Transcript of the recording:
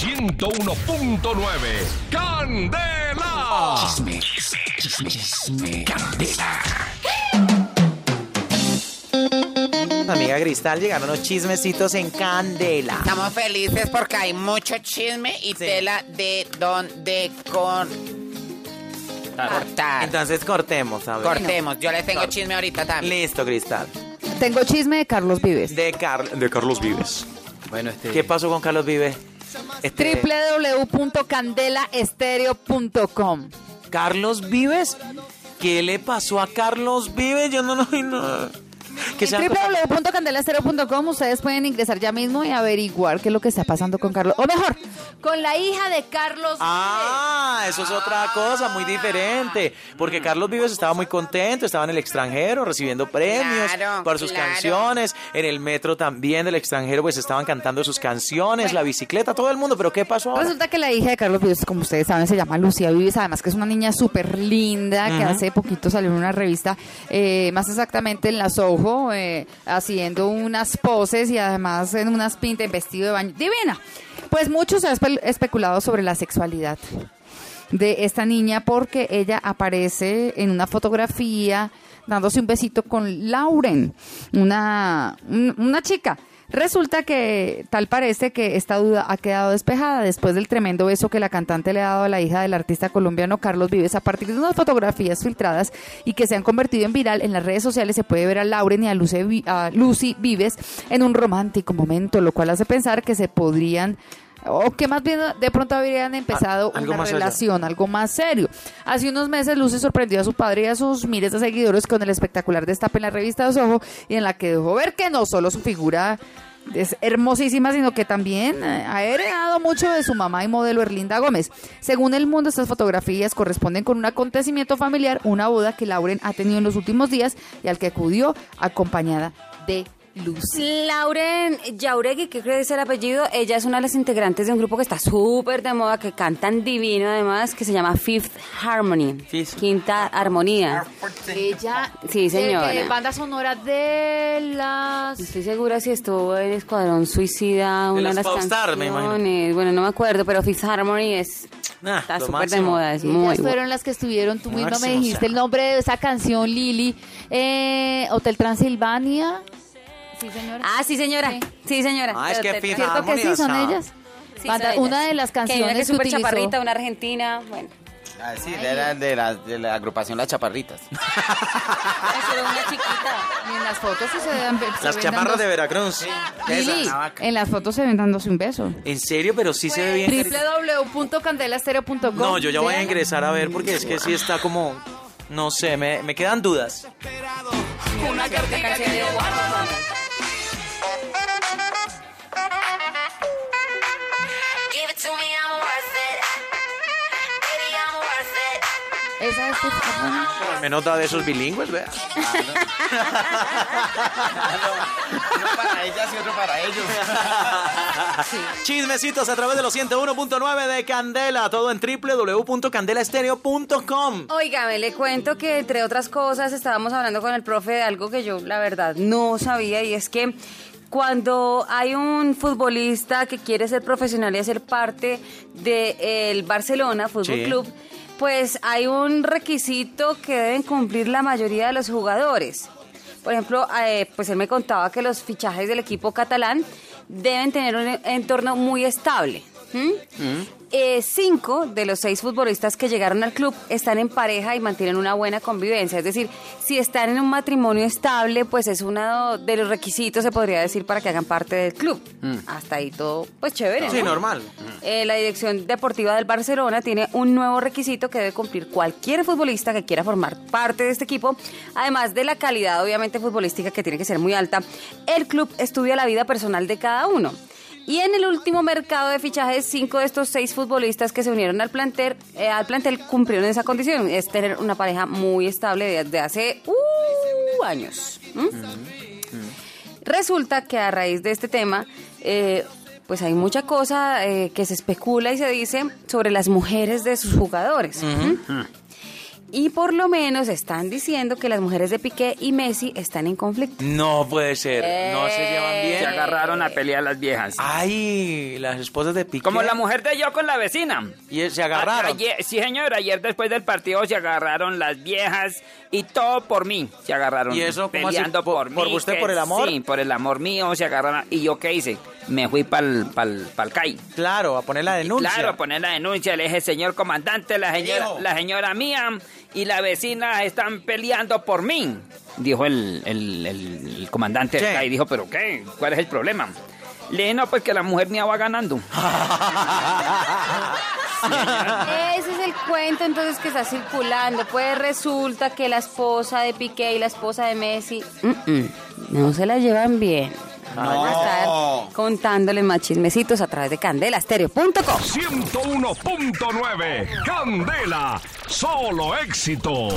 101.9. ¡Candela! Chisme, chisme, chisme, candela. Amiga Cristal, llegaron los chismecitos en candela. Estamos felices porque hay mucho chisme y tela de donde con... cortar. Entonces cortemos, a ver. Cortemos. Yo les tengo Cor- chisme ahorita también. Listo, Cristal. Tengo chisme de Carlos Vives. De, Car- de Carlos Vives. Bueno, este. ¿Qué pasó con Carlos Vives? Este, www.candelaestereo.com ¿Carlos Vives? ¿Qué le pasó a Carlos Vives? Yo no lo vi nada. Que www.candelaestereo.com ustedes pueden ingresar ya mismo y averiguar qué es lo que está pasando con Carlos. O mejor, con la hija de Carlos Ah, eso es otra cosa muy diferente. Porque Carlos Vives estaba muy contento, estaba en el extranjero recibiendo premios Claro, por sus claro. canciones. En el metro también del extranjero, pues estaban cantando sus canciones, la bicicleta, todo el mundo. ¿Pero qué pasó ahora? Resulta que la hija de Carlos Vives, como ustedes saben, se llama Lucía Vives, además que es una niña súper linda, que hace poquito salió en una revista, eh, más exactamente en la Eh, haciendo unas poses y además en unas pintas en vestido de baño. Divina. Pues mucho se ha espe- especulado sobre la sexualidad de esta niña porque ella aparece en una fotografía dándose un besito con Lauren, una, un- una chica. Resulta que tal parece que esta duda ha quedado despejada después del tremendo beso que la cantante le ha dado a la hija del artista colombiano Carlos Vives a partir de unas fotografías filtradas y que se han convertido en viral en las redes sociales. Se puede ver a Lauren y a Lucy, Lucy Vives en un romántico momento, lo cual hace pensar que se podrían o que más bien de pronto habrían empezado Ah, algo una allá. relación, algo más serio. Hace unos meses Lucy sorprendió a su padre y a sus miles de seguidores con el espectacular destape en la revista Dos Ojo y en la que dejó ver que no solo su figura es hermosísima, sino que también eh, ha heredado mucho de su mamá y modelo Erlinda Gómez. Según El Mundo, estas fotografías corresponden con un acontecimiento familiar, una boda que Lauren ha tenido en los últimos días y al que acudió acompañada de Lucy. Lauren Jauregui, que creo que es el apellido, ella es una de las integrantes de un grupo que está súper de moda, que cantan divino además, que se llama Fifth Harmony, Fifth. Quinta Armonía. Ella, Sí, señora. banda sonora de las... Estoy segura si estuvo en Escuadrón Suicida, una de las las Popstar, me imagino. canciones. Bueno, no me acuerdo, pero Fifth Harmony es Nah, está súper de moda, es Ellas muy fueron buena. las que estuvieron, tú mismo me dijiste o sea. el nombre de esa canción, Lili. Eh, Hotel Transilvania. Sí, señora. Ah, sí, señora. Sí. Sí, señora. Ah, es que Pero Fifth ¿Cierto que sí son ellas? Sí, una de las Que una que canciones es que súper utilizó... chaparrita, una argentina, bueno. Ah, sí, de la, de, la, de la agrupación Las Chaparritas. Era una chiquita. Y en las fotos sí se, dan- se Las chaparras de Veracruz. Lili, Esa, vaca. en las fotos se ven dándose un beso. ¿En serio? Pero sí se ve bien. www.candelastereo.com No, yo ya voy a ingresar a ver porque es que sí está como... No sé, me, me quedan dudas. La canción de Give it Esa es tu- Al menos da de esos bilingües, vea. Uno para ellas y otro para ellos. Chismecitos a través de los 101.9 de Candela. Todo en www.candelaestereo.com. Óigame, le cuento que entre otras cosas estábamos hablando con el profe de algo que yo la verdad no sabía y es que cuando hay un futbolista que quiere ser profesional y hacer parte del Barcelona Fútbol Sí. Club, pues hay un requisito que deben cumplir la mayoría de los jugadores. Por ejemplo, eh, pues él me contaba que los fichajes del equipo catalán deben tener un entorno muy estable. Eh, cinco de los seis futbolistas que llegaron al club están en pareja y mantienen una buena convivencia. Es decir, si están en un matrimonio estable, pues es uno de los requisitos, se podría decir, para que hagan parte del club. Hasta ahí todo, pues chévere. Sí, ¿no? normal. Eh, la dirección deportiva del Barcelona tiene un nuevo requisito que debe cumplir cualquier futbolista que quiera formar parte de este equipo. Además de la calidad, obviamente, futbolística que tiene que ser muy alta, el club estudia la vida personal de cada uno. Y en el último mercado de fichajes, cinco de estos seis futbolistas que se unieron al plantel, eh, al plantel cumplieron esa condición, es tener una pareja muy estable desde hace uh, años. ¿m? Resulta que a raíz de este tema, eh, pues hay mucha cosa eh, que se especula y se dice sobre las mujeres de sus jugadores. ¿m? Y por lo menos están diciendo que las mujeres de Piqué y Messi están en conflicto. No puede ser. No se llevan Se bien. agarraron a pelear las viejas. Ay, las esposas de Piqué. Como la mujer de yo con la vecina. Y se agarraron. Ayer- sí, señor, ayer después del partido se agarraron las viejas y todo por mí. Se agarraron ¿Y eso cómo así? ¿Por- por, mí. por usted, que por el amor? Sí, por el amor mío se agarraron. ¿Y yo qué hice? Me fui para el pal, pa'l CAI. Claro, a poner la denuncia. Claro, a poner la denuncia. Le dije, señor comandante, la señora, la señora mía y la vecina están peleando por mí. Dijo el, el- el- el comandante del CAI. Dijo, ¿pero qué? ¿Cuál es el problema? Le dije, no, pues que la mujer mía va ganando. Ese es el cuento entonces que está circulando. Pues resulta que la esposa de Piqué y la esposa de Messi mm, mm, no se la llevan bien. Van a estar contándoles más chismecitos a través de candelastereo.com. 101.9 Candela, solo éxitos.